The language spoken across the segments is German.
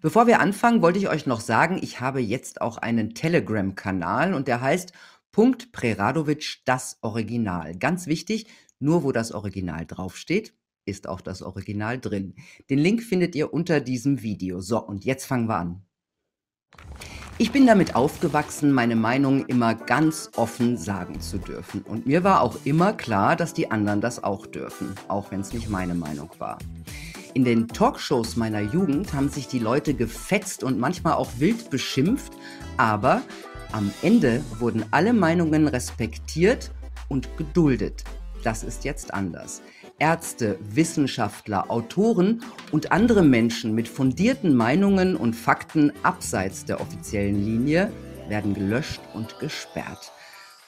Bevor wir anfangen, wollte ich euch noch sagen, ich habe jetzt auch einen Telegram-Kanal und der heißt Punkt Preradovic das Original. Ganz wichtig, nur wo das Original draufsteht, ist auch das Original drin. Den Link findet ihr unter diesem Video. So, und jetzt fangen wir an. Ich bin damit aufgewachsen, meine Meinung immer ganz offen sagen zu dürfen. Und mir war auch immer klar, dass die anderen das auch dürfen, auch wenn es nicht meine Meinung war. In den Talkshows meiner Jugend haben sich die Leute gefetzt und manchmal auch wild beschimpft, aber am Ende wurden alle Meinungen respektiert und geduldet. Das ist jetzt anders. Ärzte, Wissenschaftler, Autoren und andere Menschen mit fundierten Meinungen und Fakten abseits der offiziellen Linie werden gelöscht und gesperrt.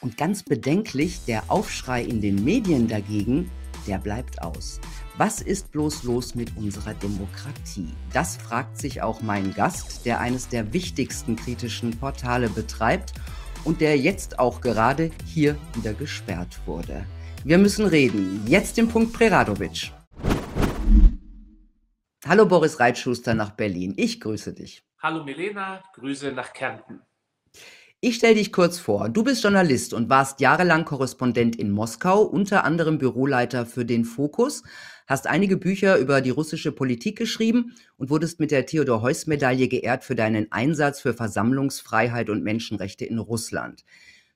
Und ganz bedenklich, der Aufschrei in den Medien dagegen, der bleibt aus. Was ist bloß los mit unserer Demokratie? Das fragt sich auch mein Gast, der eines der wichtigsten kritischen Portale betreibt und der jetzt auch gerade hier wieder gesperrt wurde. Wir müssen reden. Jetzt den Punkt Preradovic. Hallo Boris Reitschuster nach Berlin. Ich grüße dich. Hallo Milena, Grüße nach Kärnten. Ich stelle dich kurz vor. Du bist Journalist und warst jahrelang Korrespondent in Moskau, unter anderem Büroleiter für den Fokus, hast einige Bücher über die russische Politik geschrieben und wurdest mit der Theodor-Heuss-Medaille geehrt für deinen Einsatz für Versammlungsfreiheit und Menschenrechte in Russland.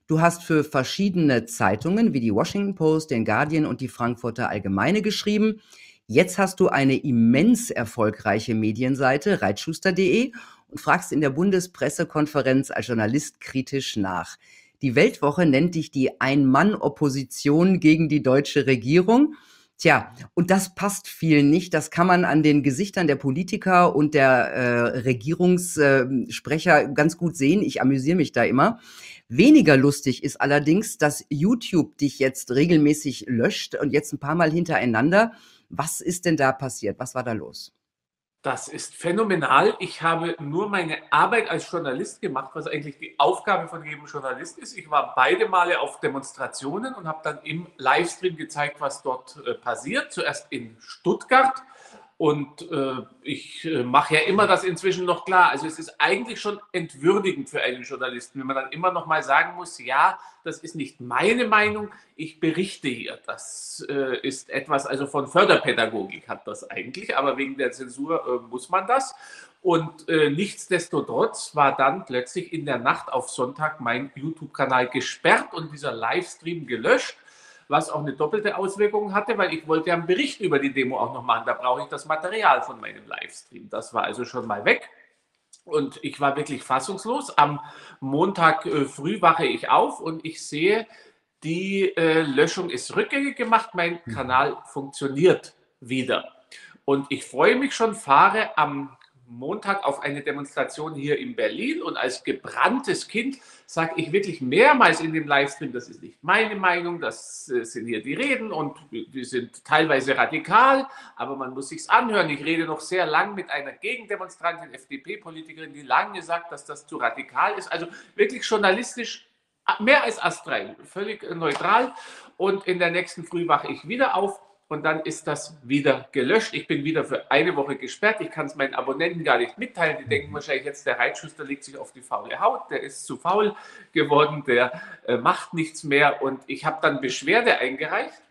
Du hast für verschiedene Zeitungen wie die Washington Post, den Guardian und die Frankfurter Allgemeine geschrieben. Jetzt hast du eine immens erfolgreiche Medienseite, reitschuster.de, und fragst in der Bundespressekonferenz als Journalist kritisch nach. Die Weltwoche nennt dich die Ein-Mann-Opposition gegen die deutsche Regierung. Tja, und das passt vielen nicht. Das kann man an den Gesichtern der Politiker und der äh, Regierungssprecher äh, ganz gut sehen. Ich amüsiere mich da immer. Weniger lustig ist allerdings, dass YouTube dich jetzt regelmäßig löscht und jetzt ein paar Mal hintereinander. Was ist denn da passiert? Was war da los? Das ist phänomenal. Ich habe nur meine Arbeit als Journalist gemacht, was eigentlich die Aufgabe von jedem Journalist ist. Ich war beide Male auf Demonstrationen und habe dann im Livestream gezeigt, was dort äh, passiert. Zuerst in Stuttgart und äh, ich äh, mache ja immer das inzwischen noch klar. Also es ist eigentlich schon entwürdigend für einen Journalisten, wenn man dann immer noch mal sagen muss, ja, das ist nicht meine Meinung, ich berichte hier. Das äh, ist etwas, also von Förderpädagogik hat das eigentlich, aber wegen der Zensur äh, muss man das. Und äh, nichtsdestotrotz war dann plötzlich in der Nacht auf Sonntag mein YouTube-Kanal gesperrt und dieser Livestream gelöscht was auch eine doppelte Auswirkung hatte, weil ich wollte ja einen Bericht über die Demo auch noch machen. Da brauche ich das Material von meinem Livestream. Das war also schon mal weg. Und ich war wirklich fassungslos. Am Montag äh, früh wache ich auf und ich sehe, die äh, Löschung ist rückgängig gemacht. Mein mhm. Kanal funktioniert wieder. Und ich freue mich schon, fahre am Montag auf eine Demonstration hier in Berlin und als gebranntes Kind sage ich wirklich mehrmals in dem Livestream, das ist nicht meine Meinung, das äh, sind hier die Reden und die sind teilweise radikal, aber man muss sich's anhören. Ich rede noch sehr lang mit einer Gegendemonstrantin, FDP-Politikerin, die lange sagt, dass das zu radikal ist. Also wirklich journalistisch mehr als astrein, völlig neutral. Und in der nächsten Früh wache ich wieder auf und dann ist das wieder gelöscht. Ich bin wieder für eine Woche gesperrt. Ich kann es meinen Abonnenten gar nicht mitteilen. Die denken wahrscheinlich jetzt, der Reitschuster legt sich auf die faule Haut, der ist zu faul geworden, der äh, macht nichts mehr. Und ich habe dann Beschwerde eingereicht.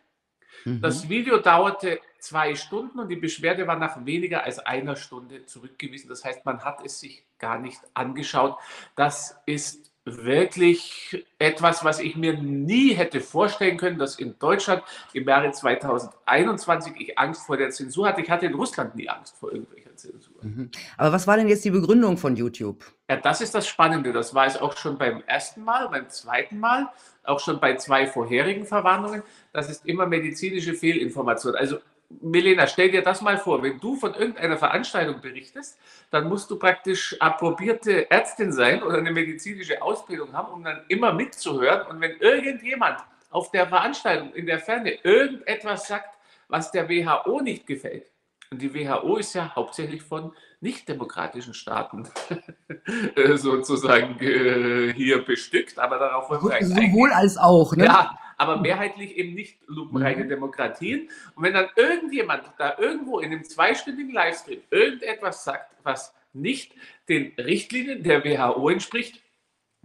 Mhm. Das Video dauerte zwei Stunden und die Beschwerde war nach weniger als einer Stunde zurückgewiesen. Das heißt, man hat es sich gar nicht angeschaut. Das ist wirklich etwas, was ich mir nie hätte vorstellen können, dass in Deutschland im Jahre 2021 ich Angst vor der Zensur hatte. Ich hatte in Russland nie Angst vor irgendwelcher Zensur. Mhm. Aber was war denn jetzt die Begründung von YouTube? Ja, das ist das Spannende. Das war es auch schon beim ersten Mal, beim zweiten Mal, auch schon bei zwei vorherigen Verwarnungen. Das ist immer medizinische Fehlinformation. Also Milena, stell dir das mal vor, wenn du von irgendeiner Veranstaltung berichtest, dann musst du praktisch approbierte Ärztin sein oder eine medizinische Ausbildung haben, um dann immer mitzuhören. Und wenn irgendjemand auf der Veranstaltung in der Ferne irgendetwas sagt, was der WHO nicht gefällt, und die WHO ist ja hauptsächlich von nicht-demokratischen Staaten äh, sozusagen äh, hier bestückt, aber darauf wollen wir Sowohl als auch, ne? Ja, aber mehrheitlich eben nicht lupenreine mhm. Demokratien. Und wenn dann irgendjemand da irgendwo in einem zweistündigen Livestream irgendetwas sagt, was nicht den Richtlinien der WHO entspricht,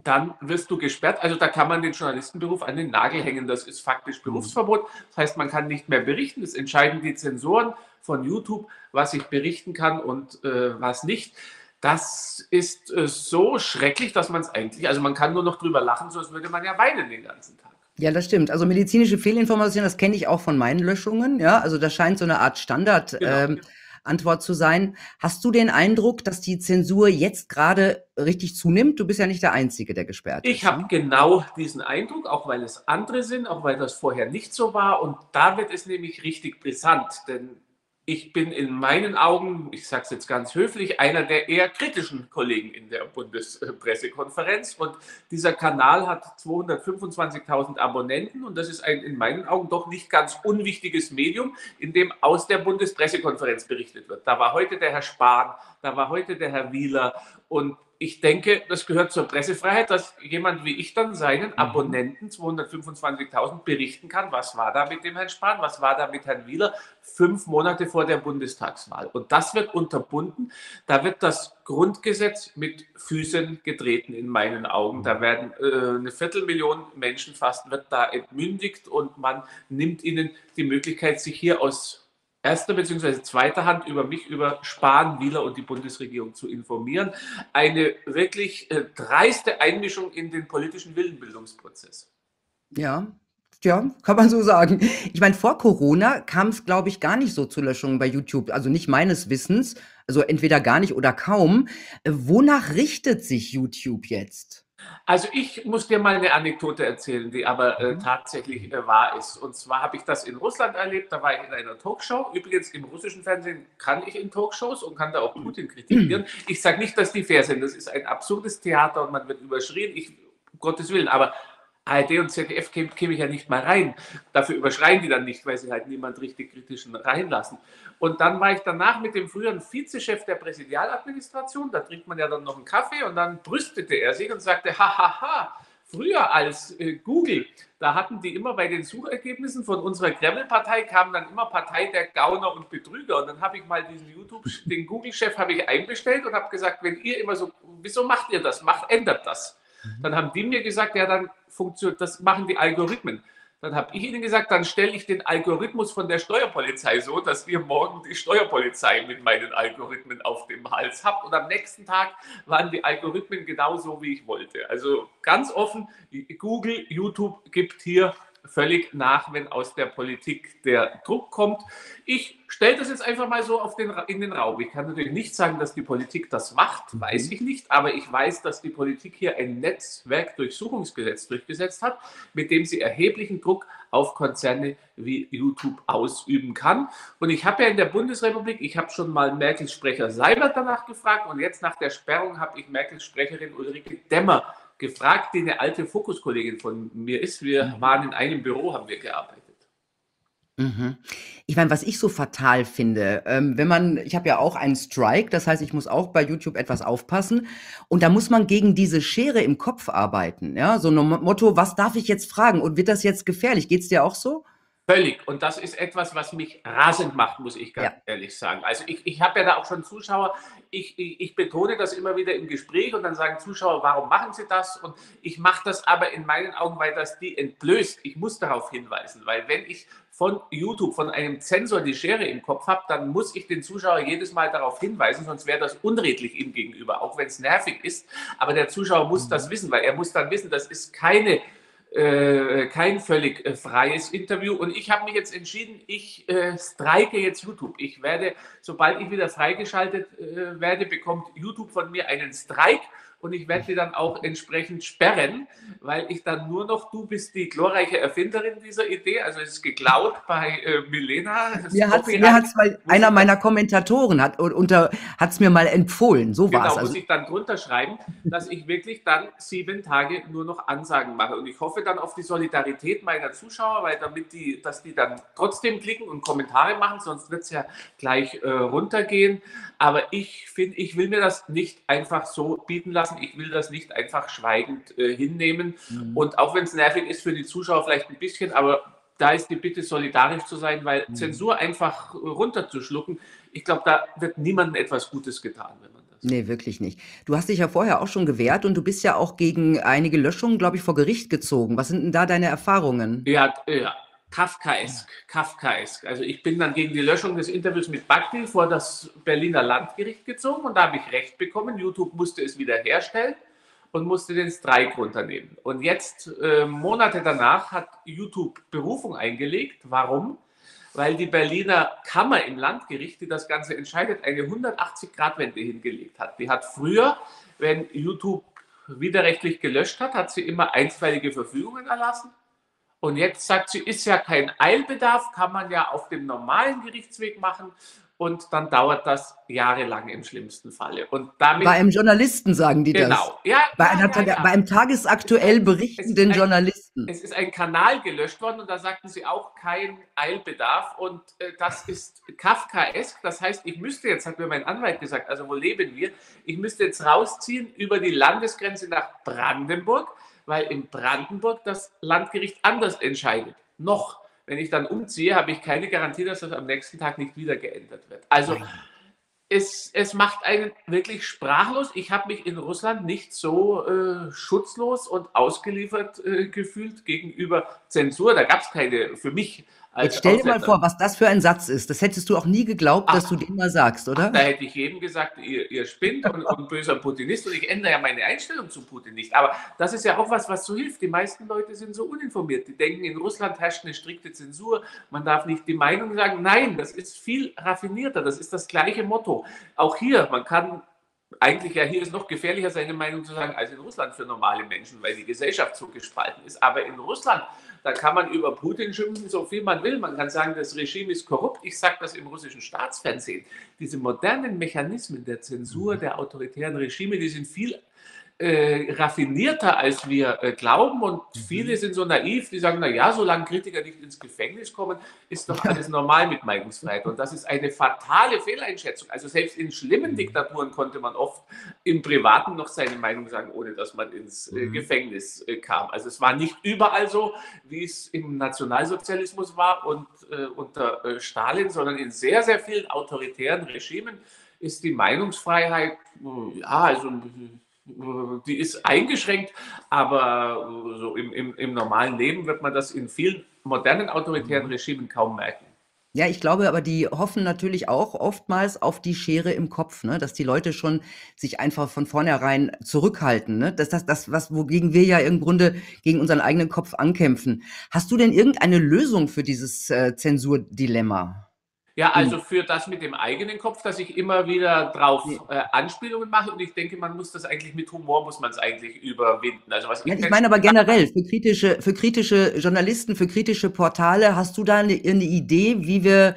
dann wirst du gesperrt. Also da kann man den Journalistenberuf an den Nagel hängen. Das ist faktisch Berufsverbot. Das heißt, man kann nicht mehr berichten. Das entscheiden die Zensoren von YouTube, was ich berichten kann und äh, was nicht. Das ist äh, so schrecklich, dass man es eigentlich, also man kann nur noch drüber lachen, sonst würde man ja weinen den ganzen Tag. Ja, das stimmt. Also medizinische Fehlinformation, das kenne ich auch von meinen Löschungen. Ja, also das scheint so eine Art Standard. Genau. Ähm, Antwort zu sein. Hast du den Eindruck, dass die Zensur jetzt gerade richtig zunimmt? Du bist ja nicht der Einzige, der gesperrt ist. Ich habe ne? genau diesen Eindruck, auch weil es andere sind, auch weil das vorher nicht so war. Und da wird es nämlich richtig brisant, denn ich bin in meinen Augen, ich sage es jetzt ganz höflich, einer der eher kritischen Kollegen in der Bundespressekonferenz. Und dieser Kanal hat 225.000 Abonnenten und das ist ein in meinen Augen doch nicht ganz unwichtiges Medium, in dem aus der Bundespressekonferenz berichtet wird. Da war heute der Herr Spahn, da war heute der Herr Wieler und ich denke, das gehört zur Pressefreiheit, dass jemand wie ich dann seinen mhm. Abonnenten, 225.000, berichten kann, was war da mit dem Herrn Spahn, was war da mit Herrn Wieler, fünf Monate vor der Bundestagswahl. Und das wird unterbunden. Da wird das Grundgesetz mit Füßen getreten in meinen Augen. Da mhm. werden äh, eine Viertelmillion Menschen fast, wird da entmündigt und man nimmt ihnen die Möglichkeit, sich hier aus erster bzw. zweiter Hand über mich, über Spahn, Wieler und die Bundesregierung zu informieren. Eine wirklich äh, dreiste Einmischung in den politischen Willenbildungsprozess. Ja, ja, kann man so sagen. Ich meine, vor Corona kam es, glaube ich, gar nicht so zu Löschungen bei YouTube. Also nicht meines Wissens. Also entweder gar nicht oder kaum. Äh, wonach richtet sich YouTube jetzt? Also ich muss dir mal eine Anekdote erzählen, die aber äh, mhm. tatsächlich äh, wahr ist. Und zwar habe ich das in Russland erlebt, da war ich in einer Talkshow. Übrigens im russischen Fernsehen kann ich in Talkshows und kann da auch Putin kritisieren. Ich sage nicht, dass die fair sind, das ist ein absurdes Theater und man wird überschrien, ich, um Gottes Willen, aber ARD und ZDF käme, käme ich ja nicht mal rein. Dafür überschreien die dann nicht, weil sie halt niemand richtig kritischen reinlassen. Und dann war ich danach mit dem früheren Vizechef der Präsidialadministration, da trinkt man ja dann noch einen Kaffee und dann brüstete er sich und sagte, hahaha, früher als äh, Google, da hatten die immer bei den Suchergebnissen von unserer Kreml-Partei kamen dann immer Partei der Gauner und Betrüger. Und dann habe ich mal diesen YouTube, den Google-Chef habe ich einbestellt und habe gesagt, wenn ihr immer so, wieso macht ihr das? Macht, ändert das. Mhm. Dann haben die mir gesagt, ja, dann funktioniert, das machen die Algorithmen. Dann habe ich ihnen gesagt, dann stelle ich den Algorithmus von der Steuerpolizei so, dass ihr morgen die Steuerpolizei mit meinen Algorithmen auf dem Hals habt. Und am nächsten Tag waren die Algorithmen genauso, wie ich wollte. Also ganz offen, Google, YouTube gibt hier völlig nach, wenn aus der Politik der Druck kommt. Ich stelle das jetzt einfach mal so auf den, in den Raum. Ich kann natürlich nicht sagen, dass die Politik das macht, mhm. weiß ich nicht, aber ich weiß, dass die Politik hier ein Netzwerkdurchsuchungsgesetz durchgesetzt hat, mit dem sie erheblichen Druck auf Konzerne wie YouTube ausüben kann. Und ich habe ja in der Bundesrepublik, ich habe schon mal Merkels Sprecher Seibert danach gefragt und jetzt nach der Sperrung habe ich Merkels Sprecherin Ulrike Demmer gefragt, die eine alte Fokuskollegin von mir ist. Wir mhm. waren in einem Büro, haben wir gearbeitet. Mhm. Ich meine, was ich so fatal finde, ähm, wenn man, ich habe ja auch einen Strike, das heißt, ich muss auch bei YouTube etwas aufpassen und da muss man gegen diese Schere im Kopf arbeiten, ja, so ein Motto, was darf ich jetzt fragen und wird das jetzt gefährlich? Geht es dir auch so? Völlig. Und das ist etwas, was mich rasend macht, muss ich ganz ja. ehrlich sagen. Also ich, ich habe ja da auch schon Zuschauer, ich, ich, ich, betone das immer wieder im Gespräch und dann sagen Zuschauer, warum machen sie das? Und ich mache das aber in meinen Augen, weil das die entblößt. Ich muss darauf hinweisen, weil wenn ich von YouTube, von einem Zensor die Schere im Kopf habe, dann muss ich den Zuschauer jedes Mal darauf hinweisen, sonst wäre das unredlich ihm gegenüber, auch wenn es nervig ist. Aber der Zuschauer muss mhm. das wissen, weil er muss dann wissen, das ist keine äh, kein völlig äh, freies Interview. Und ich habe mich jetzt entschieden, ich äh, streike jetzt YouTube. Ich werde, sobald ich wieder freigeschaltet äh, werde, bekommt YouTube von mir einen Streik und ich werde die dann auch entsprechend sperren, weil ich dann nur noch, du bist die glorreiche Erfinderin dieser Idee, also es ist geklaut bei äh, Milena. Mir hat es mal, einer meiner Kommentatoren hat unter es mir mal empfohlen, so war es. Genau, also. muss ich dann drunter schreiben, dass ich wirklich dann sieben Tage nur noch Ansagen mache und ich hoffe dann auf die Solidarität meiner Zuschauer, weil damit die, dass die dann trotzdem klicken und Kommentare machen, sonst wird es ja gleich äh, runtergehen, aber ich finde, ich will mir das nicht einfach so bieten lassen, lassen. Ich will das nicht einfach schweigend äh, hinnehmen. Mhm. Und auch wenn es nervig ist für die Zuschauer vielleicht ein bisschen, aber da ist die Bitte, solidarisch zu sein, weil mhm. Zensur einfach runterzuschlucken, ich glaube, da wird niemandem etwas Gutes getan, wenn man das Nee, wirklich nicht. Du hast dich ja vorher auch schon gewehrt und du bist ja auch gegen einige Löschungen, glaube ich, vor Gericht gezogen. Was sind denn da deine Erfahrungen? Ja, ja. Kafkaesk, Kafkaesk. Also ich bin dann gegen die Löschung des Interviews mit Bakti vor das Berliner Landgericht gezogen und da habe ich Recht bekommen. YouTube musste es wiederherstellen und musste den Streik runternehmen. Und jetzt, äh, Monate danach, hat YouTube Berufung eingelegt. Warum? Weil die Berliner Kammer im Landgericht, die das Ganze entscheidet, eine 180-Grad-Wende hingelegt hat. Die hat früher, wenn YouTube widerrechtlich gelöscht hat, hat sie immer einstweilige Verfügungen erlassen. Und jetzt sagt sie, ist ja kein Eilbedarf, kann man ja auf dem normalen Gerichtsweg machen und dann dauert das jahrelang im schlimmsten Falle. Und damit, bei einem Journalisten sagen die genau. das. Genau. Ja, bei, ja, einer, ja, ja. bei einem tagesaktuell berichtenden ein, Journalisten. Es ist ein Kanal gelöscht worden und da sagten sie auch kein Eilbedarf. Und äh, das ist Kafkaesk. Das heißt, ich müsste jetzt, hat mir mein Anwalt gesagt, also wo leben wir? Ich müsste jetzt rausziehen über die Landesgrenze nach Brandenburg weil in Brandenburg das Landgericht anders entscheidet. Noch, wenn ich dann umziehe, habe ich keine Garantie, dass das am nächsten Tag nicht wieder geändert wird. Also es, es macht einen wirklich sprachlos. Ich habe mich in Russland nicht so äh, schutzlos und ausgeliefert äh, gefühlt gegenüber Zensur. Da gab es keine für mich Jetzt stell dir mal vor, was das für ein Satz ist. Das hättest du auch nie geglaubt, ach, dass du den mal sagst, oder? Ach, da hätte ich jedem gesagt, ihr, ihr spinnt und, und böser Putinist und ich ändere ja meine Einstellung zu Putin nicht. Aber das ist ja auch was, was so hilft. Die meisten Leute sind so uninformiert. Die denken, in Russland herrscht eine strikte Zensur, man darf nicht die Meinung sagen. Nein, das ist viel raffinierter, das ist das gleiche Motto. Auch hier, man kann eigentlich ja hier ist noch gefährlicher, seine Meinung zu sagen, als in Russland für normale Menschen, weil die Gesellschaft so gespalten ist. Aber in Russland da kann man über Putin schimpfen, so viel man will. Man kann sagen, das Regime ist korrupt. Ich sage das im russischen Staatsfernsehen. Diese modernen Mechanismen der Zensur der autoritären Regime, die sind viel äh, raffinierter, als wir äh, glauben. Und mhm. viele sind so naiv, die sagen, na ja, solange Kritiker nicht ins Gefängnis kommen, ist doch alles normal mit Meinungsfreiheit. Und das ist eine fatale Fehleinschätzung. Also selbst in schlimmen mhm. Diktaturen konnte man oft im Privaten noch seine Meinung sagen, ohne dass man ins äh, mhm. Gefängnis äh, kam. Also es war nicht überall so, wie es im Nationalsozialismus war und äh, unter äh, Stalin, sondern in sehr, sehr vielen autoritären Regimen ist die Meinungsfreiheit, ja, also die ist eingeschränkt, aber so im, im, im normalen Leben wird man das in vielen modernen autoritären mhm. Regimen kaum merken. Ja, ich glaube aber, die hoffen natürlich auch oftmals auf die Schere im Kopf, ne? dass die Leute schon sich einfach von vornherein zurückhalten. Ne? Das ist das, das, was, wogegen wir ja im Grunde gegen unseren eigenen Kopf ankämpfen. Hast du denn irgendeine Lösung für dieses äh, Zensurdilemma? Ja, hm. also für das mit dem eigenen Kopf, dass ich immer wieder drauf äh, Anspielungen mache und ich denke, man muss das eigentlich mit Humor, muss man es eigentlich überwinden. Also was ich, ich meine aber generell, für kritische, für kritische Journalisten, für kritische Portale, hast du da eine, eine Idee, wie wir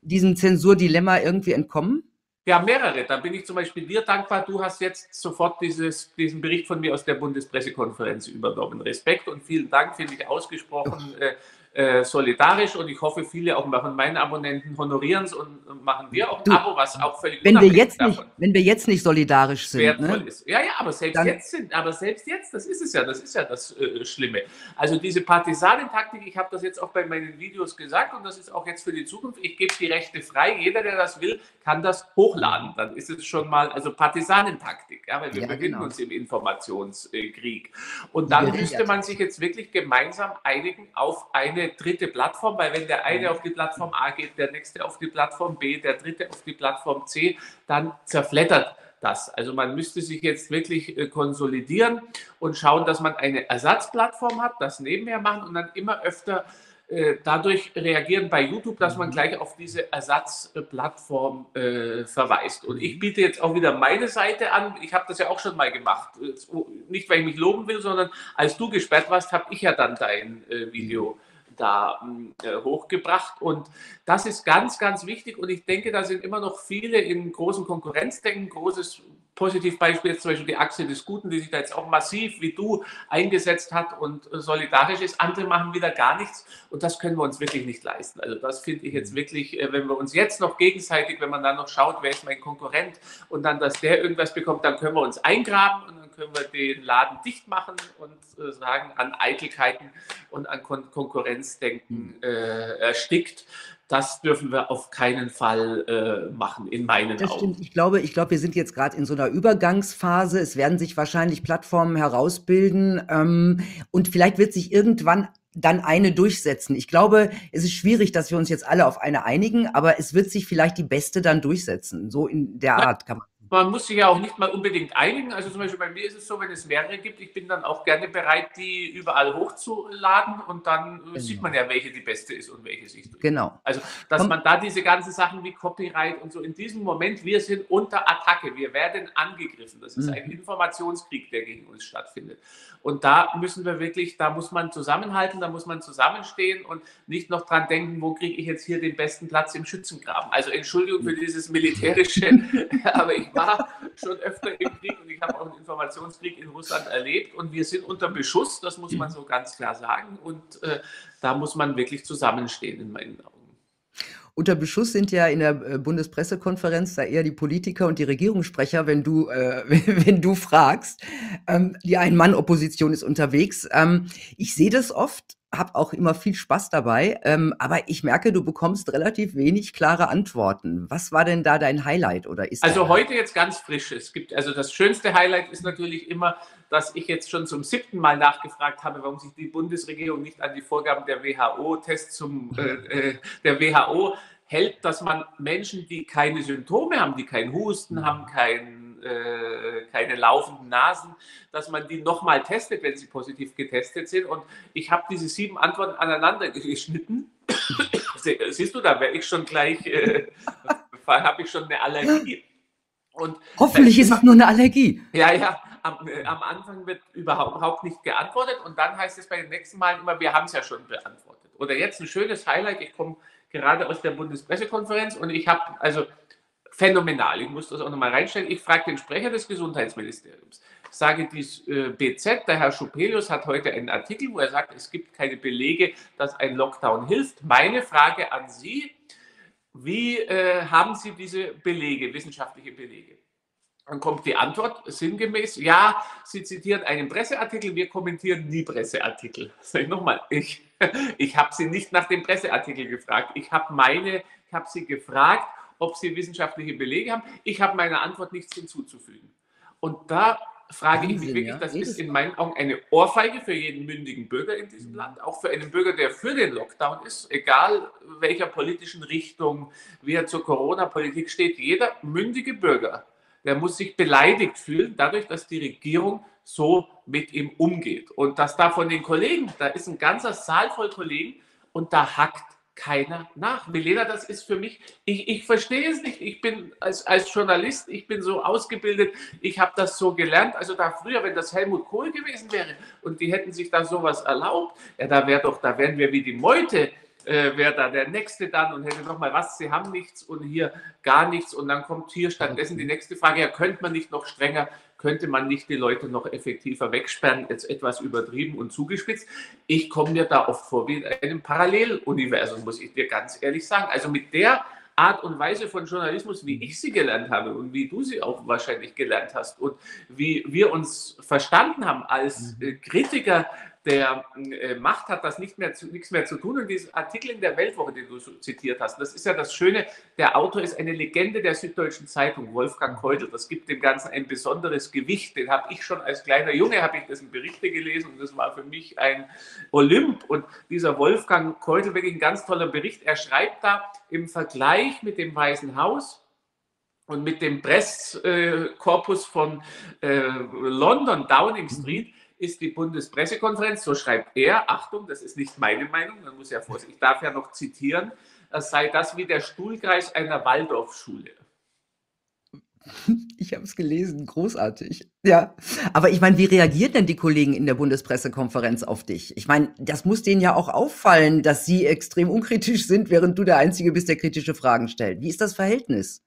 diesem Zensurdilemma irgendwie entkommen? Ja, mehrere. Da bin ich zum Beispiel dir dankbar. Du hast jetzt sofort dieses, diesen Bericht von mir aus der Bundespressekonferenz übernommen. Respekt und vielen Dank, finde ich ausgesprochen. Äh, äh, solidarisch und ich hoffe, viele auch von meinen Abonnenten honorieren es und machen wir auch ein du, Abo, was auch völlig wenn wir jetzt davon nicht, Wenn wir jetzt nicht solidarisch sind. Ne? Ist. Ja, ja, aber selbst Dann, jetzt sind, aber selbst jetzt, das ist es ja, das ist ja das äh, Schlimme. Also diese Partisanentaktik, ich habe das jetzt auch bei meinen Videos gesagt und das ist auch jetzt für die Zukunft, ich gebe die Rechte frei, jeder, der das will, kann das hochladen. Dann ist es schon mal, also Partisanentaktik, ja, weil wir ja, befinden genau. uns im Informationskrieg. Und dann müsste man sich jetzt wirklich gemeinsam einigen auf eine eine dritte Plattform, weil wenn der eine auf die Plattform A geht, der nächste auf die Plattform B, der dritte auf die Plattform C, dann zerflettert das. Also man müsste sich jetzt wirklich äh, konsolidieren und schauen, dass man eine Ersatzplattform hat, das nebenher machen und dann immer öfter äh, dadurch reagieren bei YouTube, dass man mhm. gleich auf diese Ersatzplattform äh, verweist. Und ich biete jetzt auch wieder meine Seite an. Ich habe das ja auch schon mal gemacht. Nicht, weil ich mich loben will, sondern als du gesperrt warst, habe ich ja dann dein äh, Video da äh, hochgebracht. Und das ist ganz, ganz wichtig. Und ich denke, da sind immer noch viele in großen Konkurrenzdenken. Großes Positivbeispiel ist zum Beispiel die Achse des Guten, die sich da jetzt auch massiv wie du eingesetzt hat und solidarisch ist. Andere machen wieder gar nichts. Und das können wir uns wirklich nicht leisten. Also das finde ich jetzt mhm. wirklich, äh, wenn wir uns jetzt noch gegenseitig, wenn man dann noch schaut, wer ist mein Konkurrent und dann, dass der irgendwas bekommt, dann können wir uns eingraben und können wir den Laden dicht machen und äh, sagen, an Eitelkeiten und an Kon Konkurrenzdenken hm. äh, erstickt. Das dürfen wir auf keinen Fall äh, machen, in meinen das Augen. Stimmt. Ich glaube, ich glaube, wir sind jetzt gerade in so einer Übergangsphase. Es werden sich wahrscheinlich Plattformen herausbilden ähm, und vielleicht wird sich irgendwann dann eine durchsetzen. Ich glaube, es ist schwierig, dass wir uns jetzt alle auf eine einigen, aber es wird sich vielleicht die beste dann durchsetzen. So in der Art kann man man muss sich ja auch nicht mal unbedingt einigen. Also zum Beispiel bei mir ist es so, wenn es mehrere gibt, ich bin dann auch gerne bereit, die überall hochzuladen und dann genau. sieht man ja, welche die beste ist und welche sich. Genau. Also, dass Komm. man da diese ganzen Sachen wie Copyright und so in diesem Moment, wir sind unter Attacke, wir werden angegriffen. Das ist mhm. ein Informationskrieg, der gegen uns stattfindet. Und da müssen wir wirklich, da muss man zusammenhalten, da muss man zusammenstehen und nicht noch dran denken, wo kriege ich jetzt hier den besten Platz im Schützengraben. Also Entschuldigung für dieses militärische, aber ich war schon öfter im Krieg und ich habe auch einen Informationskrieg in Russland erlebt und wir sind unter Beschuss, das muss man so ganz klar sagen. Und äh, da muss man wirklich zusammenstehen in meinen Augen. Unter Beschuss sind ja in der äh, Bundespressekonferenz da eher die Politiker und die Regierungssprecher, wenn du, äh, wenn du fragst. Ähm, die Ein-Mann-Opposition ist unterwegs. Ähm, ich sehe das oft, habe auch immer viel Spaß dabei, ähm, aber ich merke, du bekommst relativ wenig klare Antworten. Was war denn da dein Highlight oder ist Also heute jetzt ganz frisch. Es gibt also das schönste Highlight ist natürlich immer, dass ich jetzt schon zum siebten Mal nachgefragt habe, warum sich die Bundesregierung nicht an die Vorgaben der WHO-Tests zum äh, äh der WHO hält, dass man Menschen, die keine Symptome haben, die keinen Husten haben, kein, äh, keine laufenden Nasen, dass man die nochmal testet, wenn sie positiv getestet sind. Und ich habe diese sieben Antworten aneinander geschnitten. Siehst du, da wäre ich schon gleich, äh, habe ich schon eine Allergie. Und Hoffentlich ist es nur eine Allergie. Ja, ja. Am, äh, am, Anfang wird überhaupt nicht geantwortet und dann heißt es bei den nächsten Malen immer, wir haben es ja schon beantwortet. Oder jetzt ein schönes Highlight, ich komme gerade aus der Bundespressekonferenz und ich habe, also phänomenal, ich muss das auch nochmal reinstellen, ich frage den Sprecher des Gesundheitsministeriums, sage dies äh, BZ, der Herr Schupelius hat heute einen Artikel, wo er sagt, es gibt keine Belege, dass ein Lockdown hilft. Meine Frage an Sie, wie äh, haben Sie diese Belege, wissenschaftliche Belege? Dann kommt die Antwort sinngemäß, ja, Sie zitieren einen Presseartikel, wir kommentieren nie Presseartikel. Sag ich nochmal, ich, ich habe Sie nicht nach dem Presseartikel gefragt. Ich habe meine, ich habe Sie gefragt, ob Sie wissenschaftliche Belege haben. Ich habe meiner Antwort nichts hinzuzufügen. Und da frage Wahnsinn, ich mich wirklich, ja? das ist in meinen Augen eine Ohrfeige für jeden mündigen Bürger in diesem mhm. Land, auch für einen Bürger, der für den Lockdown ist, egal welcher politischen Richtung, wie er zur Corona-Politik steht. Jeder mündige Bürger der muss sich beleidigt fühlen, dadurch, dass die Regierung so mit ihm umgeht. Und dass da von den Kollegen, da ist ein ganzer Saal voll Kollegen und da hackt keiner nach. Milena, das ist für mich, ich, ich verstehe es nicht. Ich bin als, als Journalist, ich bin so ausgebildet, ich habe das so gelernt. Also da früher, wenn das Helmut Kohl gewesen wäre und die hätten sich da sowas erlaubt, ja, da wäre doch, da wären wir wie die Meute äh, wäre da der Nächste dann und hätte nochmal was, Sie haben nichts und hier gar nichts und dann kommt hier stattdessen die nächste Frage, ja, könnte man nicht noch strenger, könnte man nicht die Leute noch effektiver wegsperren, jetzt etwas übertrieben und zugespitzt. Ich komme mir da oft vor wie in einem Paralleluniversum, muss ich dir ganz ehrlich sagen. Also mit der Art und Weise von Journalismus, wie ich sie gelernt habe und wie du sie auch wahrscheinlich gelernt hast und wie wir uns verstanden haben als äh, Kritiker der äh, Macht hat das nicht mehr zu, nichts mehr zu tun. Und dieser Artikel in der Weltwoche, den du zitiert hast, das ist ja das Schöne, der Autor ist eine Legende der Süddeutschen Zeitung, Wolfgang Keutel. Das gibt dem Ganzen ein besonderes Gewicht. Den habe ich schon als kleiner Junge, habe ich dessen Berichte gelesen und das war für mich ein Olymp. Und dieser Wolfgang Keutel, wirklich ein ganz toller Bericht. Er schreibt da im Vergleich mit dem Weißen Haus, und mit dem Presskorpus von äh, London, Downing Street, ist die Bundespressekonferenz, so schreibt er, Achtung, das ist nicht meine Meinung, man muss ja vorsichtig, ich darf ja noch zitieren, es sei das wie der Stuhlkreis einer Waldorfschule. Ich habe es gelesen, großartig. Ja, aber ich meine, wie reagieren denn die Kollegen in der Bundespressekonferenz auf dich? Ich meine, das muss denen ja auch auffallen, dass sie extrem unkritisch sind, während du der Einzige bist, der kritische Fragen stellt. Wie ist das Verhältnis?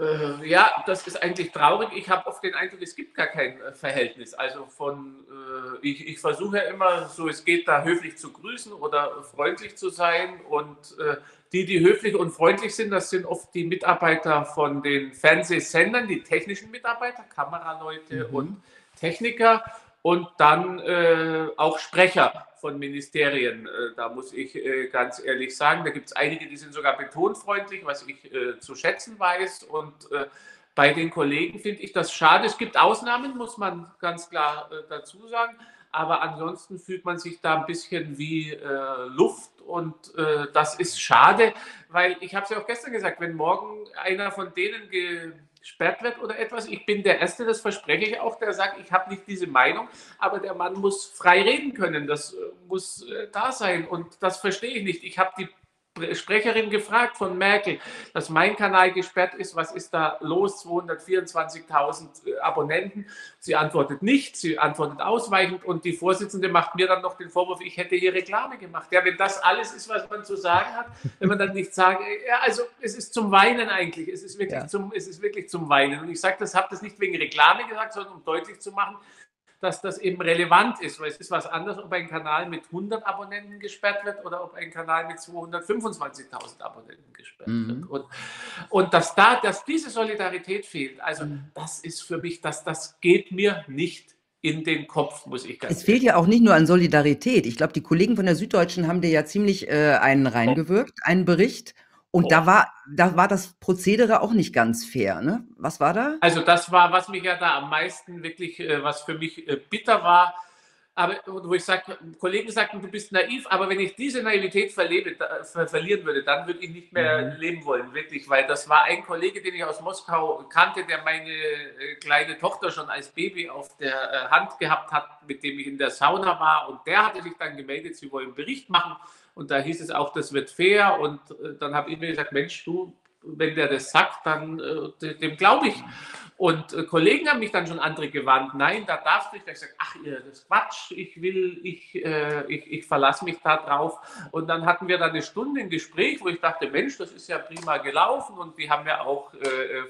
Äh, ja, das ist eigentlich traurig. Ich habe oft den Eindruck, es gibt gar kein äh, Verhältnis. Also von, äh, ich, ich versuche ja immer, so es geht da höflich zu grüßen oder freundlich zu sein. Und äh, die, die höflich und freundlich sind, das sind oft die Mitarbeiter von den Fernsehsendern, die technischen Mitarbeiter, Kameraleute mhm. und Techniker. Und dann äh, auch Sprecher von Ministerien. Äh, da muss ich äh, ganz ehrlich sagen, da gibt es einige, die sind sogar betonfreundlich, was ich äh, zu schätzen weiß. Und äh, bei den Kollegen finde ich das schade. Es gibt Ausnahmen, muss man ganz klar äh, dazu sagen. Aber ansonsten fühlt man sich da ein bisschen wie Luft und das ist schade, weil ich habe es ja auch gestern gesagt, wenn morgen einer von denen gesperrt wird oder etwas. Ich bin der Erste, das verspreche ich auch, der sagt, ich habe nicht diese Meinung, aber der Mann muss frei reden können. Das äh, muss äh, da sein und das verstehe ich nicht. Ich habe die Sprecherin gefragt von Merkel, dass mein Kanal gesperrt ist. Was ist da los? 224.000 äh, Abonnenten. Sie antwortet nicht, sie antwortet ausweichend und die Vorsitzende macht mir dann noch den Vorwurf, ich hätte hier Reklame gemacht. Ja, wenn das alles ist, was man zu sagen hat, wenn man dann nicht sagt, ja, also es ist zum Weinen eigentlich. Es ist wirklich, ja. zum, es ist wirklich zum Weinen. Und ich sage das, habe das nicht wegen Reklame gesagt, sondern um deutlich zu machen, dass das eben relevant ist, weil es ist was anderes, ob ein Kanal mit 100 Abonnenten gesperrt wird oder ob ein Kanal mit 225.000 Abonnenten gesperrt mhm. wird. Und, und dass da, dass diese Solidarität fehlt, also mhm. das ist für mich, dass das geht mir nicht in den Kopf, muss ich ganz Es fehlt ja auch nicht nur an Solidarität. Ich glaube, die Kollegen von der Süddeutschen haben dir ja ziemlich äh, einen reingewirkt, einen Bericht. Und oh. da war, da war das Prozedere auch nicht ganz fair, ne? Was war da? Also das war, was mich ja da am meisten wirklich, äh, was für mich äh, bitter war, aber wo ich sage, Kollegen sagten, du bist naiv, aber wenn ich diese Naivität verlebe, ver verlieren würde, dann würde ich nicht mehr mhm. leben wollen, wirklich, weil das war ein Kollege, den ich aus Moskau kannte, der meine äh, kleine Tochter schon als Baby auf der Hand gehabt hat, mit dem ich in der Sauna war und der hatte sich dann gemeldet, sie wollen Bericht machen und da hieß es auch, das wird fair. Und äh, dann habe ich mir gesagt, Mensch, du, wenn der das sagt, dann äh, dem glaube ich. Und äh, Kollegen haben mich dann schon andere gewarnt, nein, da darfst du nicht. Da ich gesagt, ach ihr, das ist Quatsch, ich will, ich, äh, ich, ich verlasse mich da drauf. Und dann hatten wir da eine Stunde ein Gespräch, wo ich dachte, Mensch, das ist ja prima gelaufen und die haben ja auch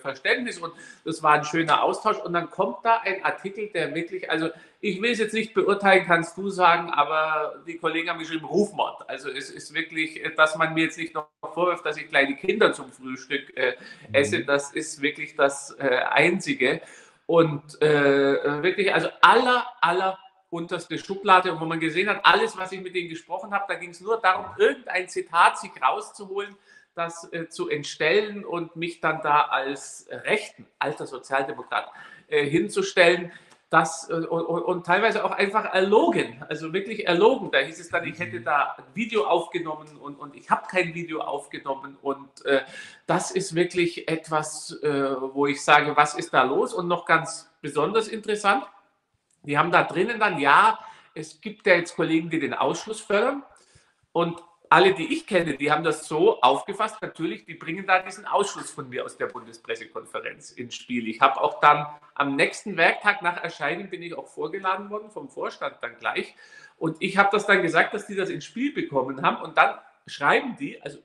Verständnis und das war ein schöner Austausch. Und dann kommt da ein Artikel, der wirklich, also ich will es jetzt nicht beurteilen, kannst du sagen, aber die Kollegen haben geschrieben Rufmord. Also es ist wirklich, dass man mir jetzt nicht noch vorwirft, dass ich kleine Kinder zum Frühstück äh, esse, mhm. das ist wirklich das äh, Einzige. Und äh, wirklich, also aller, aller unterste Schublade. Und wo man gesehen hat, alles, was ich mit denen gesprochen habe, da ging es nur darum, irgendein Zitat sich rauszuholen, das äh, zu entstellen und mich dann da als rechten, alter Sozialdemokrat äh, hinzustellen das äh, und, und, teilweise auch einfach erlogen, also wirklich erlogen. Da hieß es dann, ich hätte da ein Video aufgenommen und, und ich habe kein Video aufgenommen. Und äh, das ist wirklich etwas, äh, wo ich sage, was ist da los? Und noch ganz besonders interessant, die haben da drinnen dann, ja, es gibt ja jetzt Kollegen, die den Ausschluss fördern. Und alle, die ich kenne, die haben das so aufgefasst, natürlich, die bringen da diesen Ausschluss von mir aus der Bundespressekonferenz ins Spiel. Ich habe auch dann am nächsten Werktag nach Erscheinen bin ich auch vorgeladen worden vom Vorstand dann gleich. Und ich habe das dann gesagt, dass die das ins Spiel bekommen haben. Und dann schreiben die, also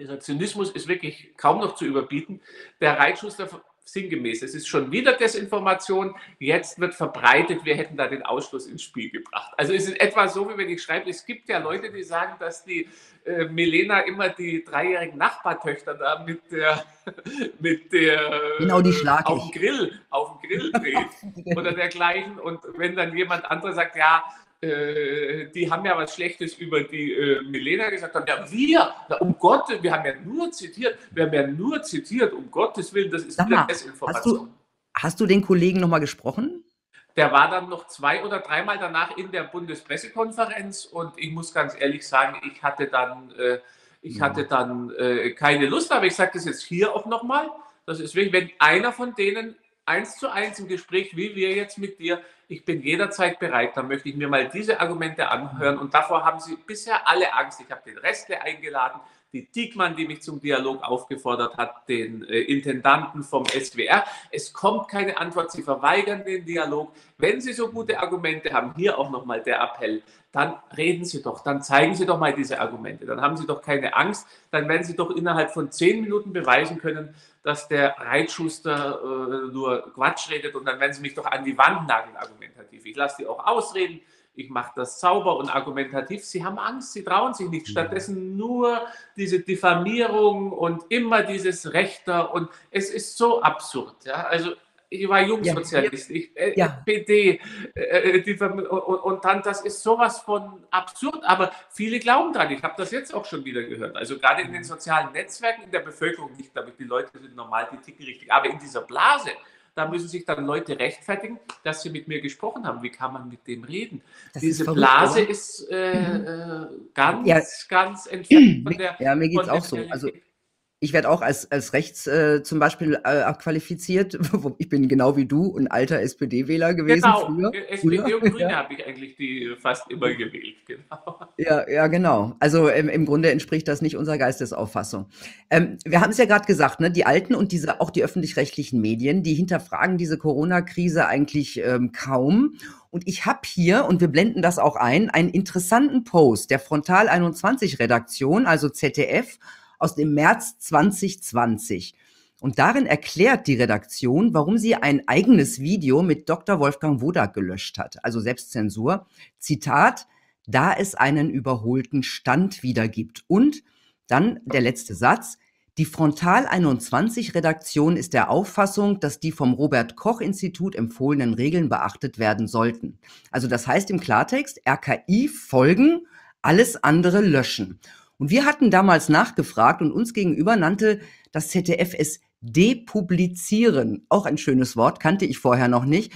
dieser Zynismus ist wirklich kaum noch zu überbieten, der Reitschuster sinngemäß. Es ist schon wieder Desinformation. Jetzt wird verbreitet, wir hätten da den Ausschluss ins Spiel gebracht. Also es ist etwa so, wie wenn ich schreibe, es gibt ja Leute, die sagen, dass die äh, Milena immer die dreijährigen Nachbartöchter da mit der, mit der genau die Schlag auf dem Grill, auf dem Grill dreht oder dergleichen. Und wenn dann jemand anderes sagt, ja, äh, die haben ja was Schlechtes über die äh, Milena gesagt haben. Ja, wir, na, um Gott, wir haben ja nur zitiert, wir haben ja nur zitiert, um Gottes Willen, das ist wieder Desinformation. Hast du, hast du den Kollegen nochmal gesprochen? Der war dann noch zwei oder dreimal danach in der Bundespressekonferenz und ich muss ganz ehrlich sagen, ich hatte dann, äh, ich hatte dann äh, keine Lust, aber ich sage das jetzt hier auch nochmal. Das ist wirklich, wenn einer von denen eins zu eins im Gespräch, wie wir jetzt mit dir, ich bin jederzeit bereit, dann möchte ich mir mal diese Argumente anhören. Und davor haben sie bisher alle Angst. Ich habe den Restle eingeladen, die Diekmann, die mich zum Dialog aufgefordert hat, den äh, Intendanten vom SWR. Es kommt keine Antwort, sie verweigern den Dialog. Wenn Sie so gute Argumente haben, hier auch nochmal der Appell, dann reden Sie doch, dann zeigen Sie doch mal diese Argumente, dann haben Sie doch keine Angst, dann werden Sie doch innerhalb von zehn Minuten beweisen können, dass der Reitschuster äh, nur Quatsch redet und dann werden Sie mich doch an die Wand nageln argumentativ. Ich lasse die auch ausreden, ich mache das sauber und argumentativ. Sie haben Angst, sie trauen sich nicht. Stattdessen nur diese Diffamierung und immer dieses Rechter und es ist so absurd. Ja? Also ich war Jungsozialist, ja, ich, äh, ja. PD, äh, die, und, und, dann, das ist sowas von absurd, aber viele glauben dran. Ich habe das jetzt auch schon wieder gehört. Also gerade in den sozialen Netzwerken in der Bevölkerung nicht, damit die Leute sind normal, die ticken richtig, aber in dieser Blase, da müssen sich dann Leute rechtfertigen, dass sie mit mir gesprochen haben. Wie kann man mit dem reden? Das Diese ist Blase ist äh, mhm. äh, ganz, ja. ganz entfernt von der. Ja, mir geht es auch so. Also ich werde auch als, als rechts äh, zum Beispiel äh, qualifiziert. Ich bin genau wie du ein alter SPD-Wähler gewesen genau. früher. SPD früher. und Grüne ja. habe ich eigentlich die fast immer gewählt. Genau. Ja, ja, genau. Also ähm, im Grunde entspricht das nicht unserer Geistesauffassung. Ähm, wir haben es ja gerade gesagt, ne, die alten und diese auch die öffentlich-rechtlichen Medien, die hinterfragen diese Corona-Krise eigentlich ähm, kaum. Und ich habe hier, und wir blenden das auch ein, einen interessanten Post der Frontal 21 Redaktion, also ZDF, aus dem März 2020. Und darin erklärt die Redaktion, warum sie ein eigenes Video mit Dr. Wolfgang Wodak gelöscht hat, also Selbstzensur. Zitat, da es einen überholten Stand wiedergibt. Und dann der letzte Satz. Die Frontal 21 Redaktion ist der Auffassung, dass die vom Robert Koch Institut empfohlenen Regeln beachtet werden sollten. Also das heißt im Klartext, RKI folgen, alles andere löschen. Und wir hatten damals nachgefragt und uns gegenüber nannte das ZDF es depublizieren. Auch ein schönes Wort, kannte ich vorher noch nicht.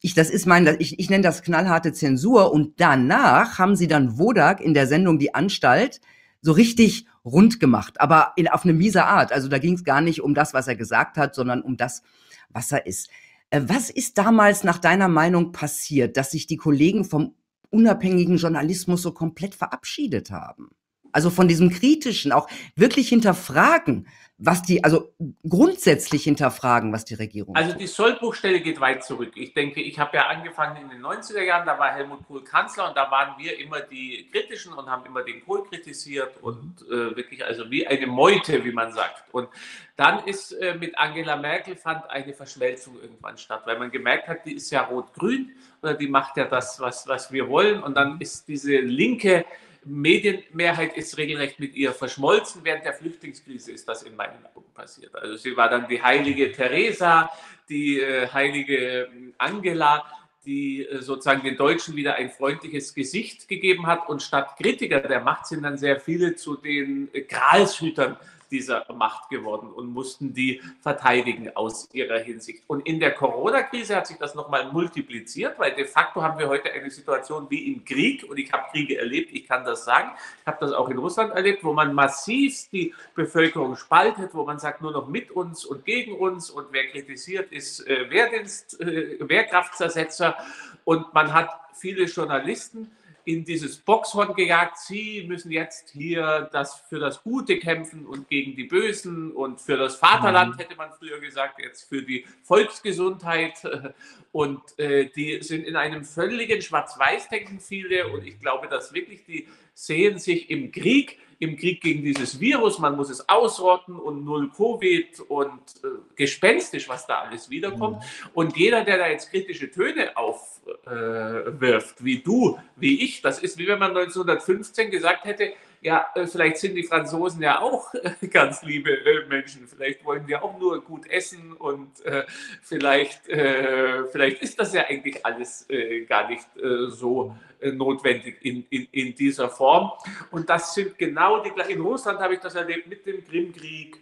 Ich, das ist mein, ich, ich nenne das knallharte Zensur. Und danach haben sie dann Wodak in der Sendung Die Anstalt so richtig rund gemacht, aber in, auf eine miese Art. Also da ging es gar nicht um das, was er gesagt hat, sondern um das, was er ist. Äh, was ist damals nach deiner Meinung passiert, dass sich die Kollegen vom unabhängigen Journalismus so komplett verabschiedet haben? Also von diesem kritischen auch wirklich hinterfragen, was die, also grundsätzlich hinterfragen, was die Regierung. Also die Sollbruchstelle geht weit zurück. Ich denke, ich habe ja angefangen in den 90er Jahren, da war Helmut Kohl Kanzler und da waren wir immer die Kritischen und haben immer den Kohl kritisiert und äh, wirklich also wie eine Meute, wie man sagt. Und dann ist äh, mit Angela Merkel fand eine Verschmelzung irgendwann statt, weil man gemerkt hat, die ist ja rot-grün oder die macht ja das, was, was wir wollen und dann ist diese linke Medienmehrheit ist regelrecht mit ihr verschmolzen. Während der Flüchtlingskrise ist das in meinen Augen passiert. Also sie war dann die heilige Teresa, die äh, heilige ähm, Angela, die äh, sozusagen den Deutschen wieder ein freundliches Gesicht gegeben hat. Und statt Kritiker der Macht sind dann sehr viele zu den äh, Gralshütern dieser Macht geworden und mussten die verteidigen aus ihrer Hinsicht. Und in der Corona-Krise hat sich das nochmal multipliziert, weil de facto haben wir heute eine Situation wie im Krieg und ich habe Kriege erlebt, ich kann das sagen, ich habe das auch in Russland erlebt, wo man massiv die Bevölkerung spaltet, wo man sagt nur noch mit uns und gegen uns und wer kritisiert ist äh, Wehrdienst, äh, Wehrkraftzersetzer und man hat viele Journalisten, in dieses Boxhorn gejagt. Sie müssen jetzt hier das für das Gute kämpfen und gegen die Bösen und für das Vaterland, mhm. hätte man früher gesagt, jetzt für die Volksgesundheit. Und äh, die sind in einem völligen Schwarz-Weiß-Denken viele. Und ich glaube, dass wirklich die sehen sich im Krieg im Krieg gegen dieses Virus, man muss es ausrotten und null Covid und äh, gespenstisch, was da alles wiederkommt. Mhm. Und jeder, der da jetzt kritische Töne aufwirft, äh, wie du, wie ich, das ist wie wenn man 1915 gesagt hätte, ja, äh, vielleicht sind die Franzosen ja auch äh, ganz liebe äh, Menschen. Vielleicht wollen die auch nur gut essen und äh, vielleicht, äh, vielleicht ist das ja eigentlich alles äh, gar nicht so notwendig in, in, in dieser Form. Und das sind genau die gleichen. In Russland habe ich das erlebt mit dem Krimkrieg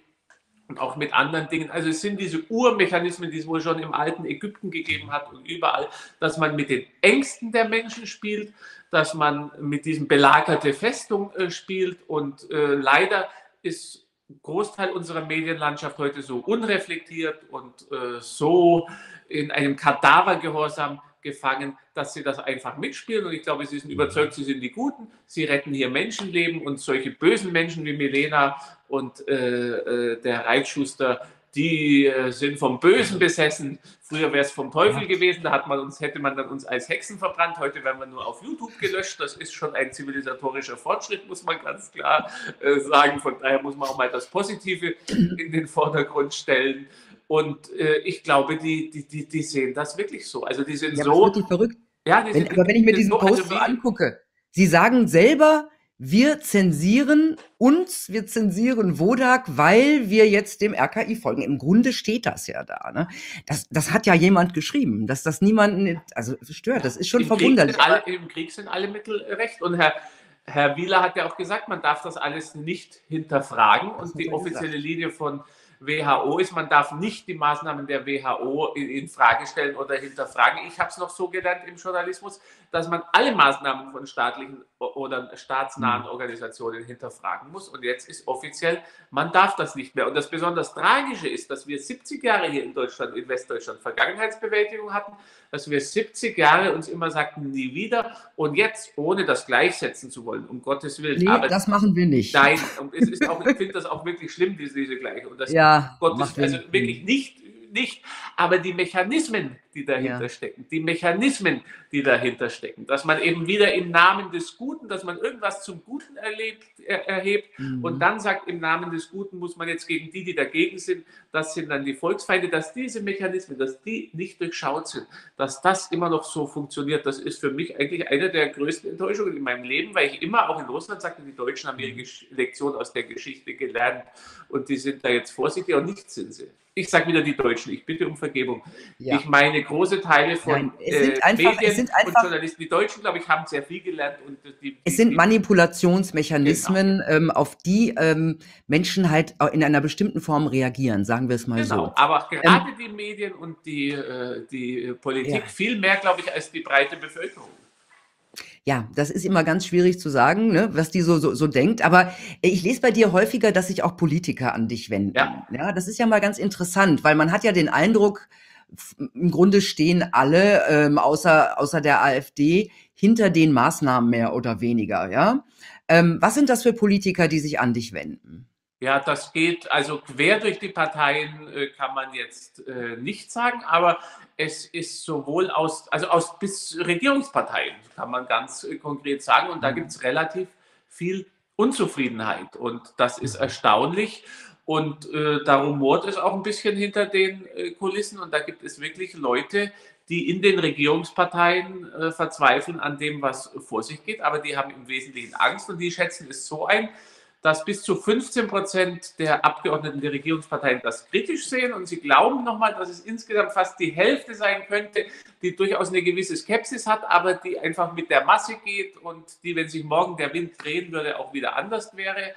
und auch mit anderen Dingen. Also es sind diese Urmechanismen, die es wohl schon im alten Ägypten gegeben hat und überall, dass man mit den Ängsten der Menschen spielt, dass man mit diesem belagerte Festung äh, spielt und äh, leider ist Großteil unserer Medienlandschaft heute so unreflektiert und äh, so in einem Kadavergehorsam gefangen, dass sie das einfach mitspielen. Und ich glaube, sie sind überzeugt, sie sind die Guten. Sie retten hier Menschenleben und solche bösen Menschen wie Milena und äh, äh der Reitschuster, die äh, sind vom Bösen besessen. Früher wäre es vom Teufel gewesen, da hat man uns, hätte man dann uns als Hexen verbrannt. Heute werden wir nur auf YouTube gelöscht. Das ist schon ein zivilisatorischer Fortschritt, muss man ganz klar äh, sagen. Von daher muss man auch mal das Positive in den Vordergrund stellen. Und äh, ich glaube, die, die, die, die sehen das wirklich so. Also die sind ja, so. Das verrückt. Ja, die wenn, sind, aber wenn ich mir diesen so, Post also so angucke, sie sagen selber, wir zensieren uns, wir zensieren Wodak, weil wir jetzt dem RKI folgen. Im Grunde steht das ja da. Ne? Das, das hat ja jemand geschrieben, dass das niemanden, also stört. Das ist schon Im verwunderlich. Krieg alle, Im Krieg sind alle Mittel recht. Und Herr, Herr Wieler hat ja auch gesagt, man darf das alles nicht hinterfragen. Das Und die offizielle gesagt. Linie von WHO ist, man darf nicht die Maßnahmen der WHO in, in Frage stellen oder hinterfragen. Ich habe es noch so gelernt im Journalismus, dass man alle Maßnahmen von staatlichen oder staatsnahen Mhm. Organisationen hinterfragen muss. Und jetzt ist offiziell, man darf das nicht mehr. Und das besonders Tragische ist, dass wir 70 Jahre hier in Deutschland, in Westdeutschland Vergangenheitsbewältigung hatten, dass wir 70 Jahre uns immer sagten, nie wieder. Und jetzt, ohne das gleichsetzen zu wollen, um Gottes Willen. Nee, aber das machen wir nicht. nein, und es ist auch, ich finde das auch wirklich schlimm, diese, diese Gleiche. Und das Ja, Gottes, macht also wirklich nicht, nicht, aber die Mechanismen, die dahinter Ja. stecken, die Mechanismen, die dahinter stecken, dass man eben wieder im Namen des Guten, dass man irgendwas zum Guten erlebt, er, erhebt Mhm. und dann sagt, im Namen des Guten muss man jetzt gegen die, die dagegen sind, das sind dann die Volksfeinde, dass diese Mechanismen, dass die nicht durchschaut sind, dass das immer noch so funktioniert, das ist für mich eigentlich eine der größten Enttäuschungen in meinem Leben, weil ich immer auch in Russland sagte, die Deutschen haben ihre Gesch- Lektion aus der Geschichte gelernt und die sind da jetzt vorsichtig und nicht sind sie. Ich sage wieder die Deutschen, ich bitte um Vergebung. Ja. Ich meine große Teile von Nein, es sind äh, einfach- Medien es sind und einfach- Journalisten. Die Deutschen, glaube ich, haben sehr viel gelernt. Und die, Es die, sind die, Manipulationsmechanismen, ähm, auf die ähm, Menschen halt in einer bestimmten Form reagieren, sagen wir es mal Genau, so. aber gerade die Medien und die, äh, die Politik Ja. viel mehr, glaube ich, als die breite Bevölkerung. Ja, das ist immer ganz schwierig zu sagen, ne, was die so, so, so denkt. Aber ich lese bei dir häufiger, dass sich auch Politiker an dich wenden. Ja. ja, das ist ja mal ganz interessant, weil man hat ja den Eindruck, im Grunde stehen alle, ähm, außer, außer der AfD, hinter den Maßnahmen mehr oder weniger. Ja, ähm, was sind das für Politiker, die sich an dich wenden? Ja, das geht also quer durch die Parteien, äh, kann man jetzt äh, nicht sagen, aber es ist sowohl aus, also aus bis Regierungsparteien, kann man ganz äh, konkret sagen, und da Mhm. gibt es relativ viel Unzufriedenheit. Und das ist erstaunlich. Und äh, da rumort es auch ein bisschen hinter den Kulissen. Und da gibt es wirklich Leute, die in den Regierungsparteien verzweifeln an dem, was vor sich geht, aber die haben im Wesentlichen Angst. Und die schätzen es so ein, dass bis zu 15 Prozent der Abgeordneten der Regierungsparteien das kritisch sehen und sie glauben nochmal, dass es insgesamt fast die Hälfte sein könnte, die durchaus eine gewisse Skepsis hat, aber die einfach mit der Masse geht und die, wenn sich morgen der Wind drehen würde, auch wieder anders wäre.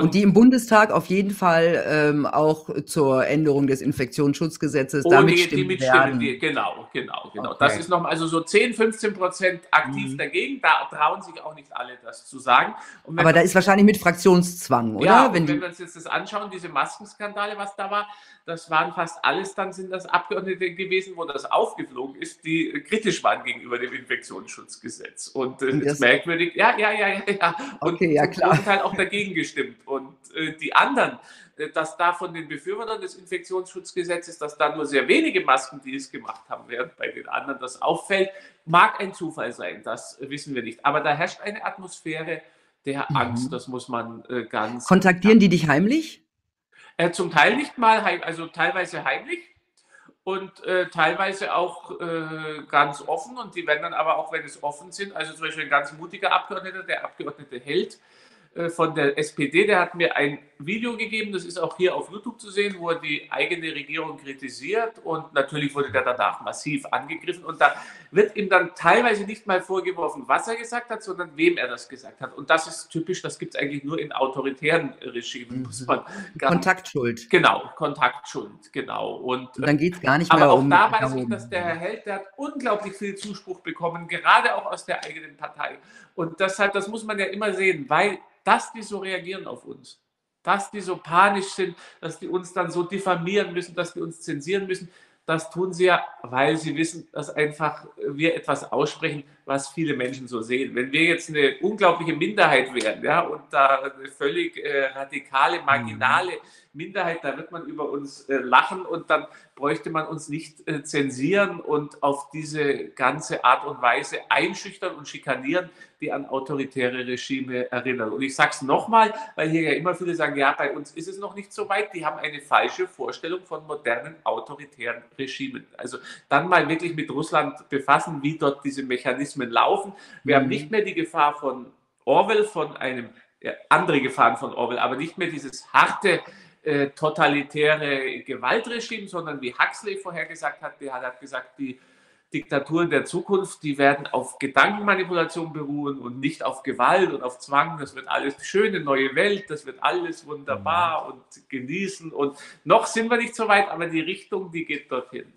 Und die im Bundestag auf jeden Fall ähm, auch zur Änderung des Infektionsschutzgesetzes damit die, stimmen die werden. die, genau, genau, genau. Okay. Das ist nochmal also so 10, 15 Prozent aktiv Mhm. dagegen. Da trauen sich auch nicht alle, das zu sagen. Und Aber man- da ist wahrscheinlich mit Fraktionszwang, oder? Ja, und Wenn wenn, wir uns jetzt das anschauen, diese Maskenskandale, was da war, das waren fast alles, dann sind das Abgeordnete gewesen, wo das aufgeflogen ist, die kritisch waren gegenüber dem Infektionsschutzgesetz. Und äh, Und das ist merkwürdig, ja, ja, ja, ja, ja. Und Okay, ja, zum klar. großen Teil auch dagegen gestimmt. Und äh, die anderen, äh, dass da von den Befürwortern des Infektionsschutzgesetzes, dass da nur sehr wenige Masken, die es gemacht haben, während bei den anderen das auffällt, mag ein Zufall sein, das wissen wir nicht. Aber da herrscht eine Atmosphäre der Mhm. Angst, das muss man äh, ganz kontaktieren die dich heimlich? äh, zum Teil nicht mal, heim, also teilweise heimlich und äh, teilweise auch äh, ganz offen. Und die werden dann aber auch, wenn es offen sind, also zum Beispiel ein ganz mutiger Abgeordneter, der Abgeordnete Held von der SPD, der hat mir ein Video gegeben, das ist auch hier auf YouTube zu sehen, wo er die eigene Regierung kritisiert und natürlich wurde der danach massiv angegriffen und da wird ihm dann teilweise nicht mal vorgeworfen, was er gesagt hat, sondern wem er das gesagt hat. Und das ist typisch, das gibt es eigentlich nur in autoritären Regimen, ganz Kontaktschuld. Genau, Kontaktschuld, genau. Und, Und dann geht es gar nicht aber mehr auch um. da weiß ich, dass der Herr Held, der hat unglaublich viel Zuspruch bekommen, gerade auch aus der eigenen Partei. Und deshalb, das muss man ja immer sehen, weil dass die so reagieren auf uns, dass die so panisch sind, dass die uns dann so diffamieren müssen, dass die uns zensieren müssen, das tun sie ja, weil sie wissen, dass einfach wir etwas aussprechen, was viele Menschen so sehen. Wenn wir jetzt eine unglaubliche Minderheit wären, ja, und da eine völlig äh, radikale, marginale Minderheit, da wird man über uns äh, lachen und dann bräuchte man uns nicht äh, zensieren und auf diese ganze Art und Weise einschüchtern und schikanieren, die an autoritäre Regime erinnern. Und ich sage es nochmal, weil hier ja immer viele sagen, ja, bei uns ist es noch nicht so weit. Die haben eine falsche Vorstellung von modernen autoritären Regimen. Also dann mal wirklich mit Russland befassen, wie dort diese Mechanismen laufen. Wir Mhm. haben nicht mehr die Gefahr von Orwell von einem, ja, andere Gefahren von Orwell, aber nicht mehr dieses harte, äh, totalitäre Gewaltregime, sondern wie Huxley vorher gesagt hat, der hat gesagt, die Diktaturen der Zukunft, die werden auf Gedankenmanipulation beruhen und nicht auf Gewalt und auf Zwang. Das wird alles schöne neue Welt, das wird alles wunderbar mhm. und genießen. Und noch sind wir nicht so weit, aber die Richtung, die geht dorthin.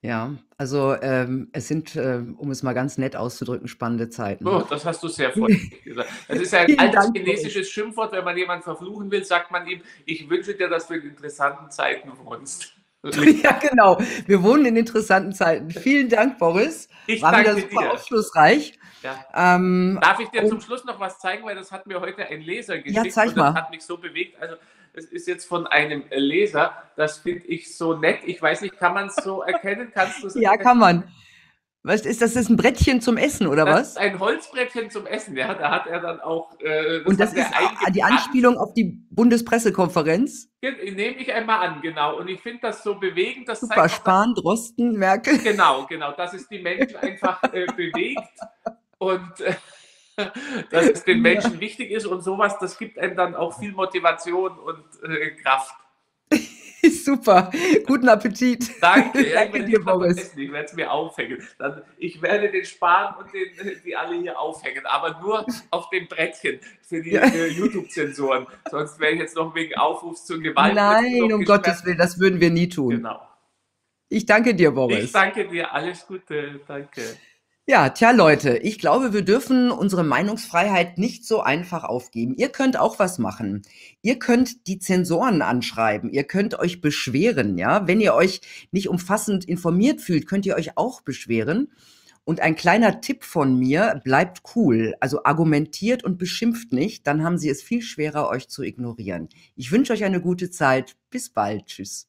Ja, also ähm, es sind, äh, um es mal ganz nett auszudrücken, spannende Zeiten. Oh, das hast du sehr freundlich gesagt. Das ist ein altes Dank chinesisches Schimpfwort. Wenn man jemanden verfluchen will, sagt man ihm, ich wünsche dir, dass du in interessanten Zeiten wohnst. Ja, genau. Wir wohnen in interessanten Zeiten. Vielen Dank, Boris. Ich War wieder super dir. aufschlussreich. Ja. Ähm, Darf ich dir zum Schluss noch was zeigen, weil das hat mir heute ein Leser geschickt ja, zeig mal. das hat mich so bewegt. Also es ist jetzt von einem Leser, das finde ich so nett. Ich weiß nicht, kann man es so erkennen? Kannst du Ja, erkennen? kann man. Was ist das? Ist ein Brettchen zum Essen oder das was? Das ist ein Holzbrettchen zum Essen. Ja, da hat er dann auch. Äh, das Und das ist die Anspielung auf die Bundespressekonferenz. Nehme ich einmal an, genau. Und ich finde das so bewegend. Das Super, Spahn, Drosten, Merkel. Genau, genau. Dass es die Menschen einfach äh, bewegt und äh, dass es den Menschen ja. wichtig ist und sowas, das gibt einem dann auch viel Motivation und äh, Kraft. Super. Guten Appetit. Danke. Danke dir, Boris. Ich werde es mir aufhängen. Dann, ich werde den Spahn und den, die alle hier aufhängen, aber nur auf dem Brettchen für die ja. äh, YouTube-Zensoren. Sonst wäre ich jetzt noch wegen Aufrufs zur Gewalt. Nein, um Gottes Willen, das würden wir nie tun. Genau. Ich danke dir, Boris. Ich danke dir. Alles Gute. Danke. Ja, tja, Leute, ich glaube, wir dürfen unsere Meinungsfreiheit nicht so einfach aufgeben. Ihr könnt auch was machen. Ihr könnt die Zensoren anschreiben. Ihr könnt euch beschweren, ja. Wenn ihr euch nicht umfassend informiert fühlt, könnt ihr euch auch beschweren. Und ein kleiner Tipp von mir, bleibt cool. Also argumentiert und beschimpft nicht, dann haben sie es viel schwerer, euch zu ignorieren. Ich wünsche euch eine gute Zeit. Bis bald. Tschüss.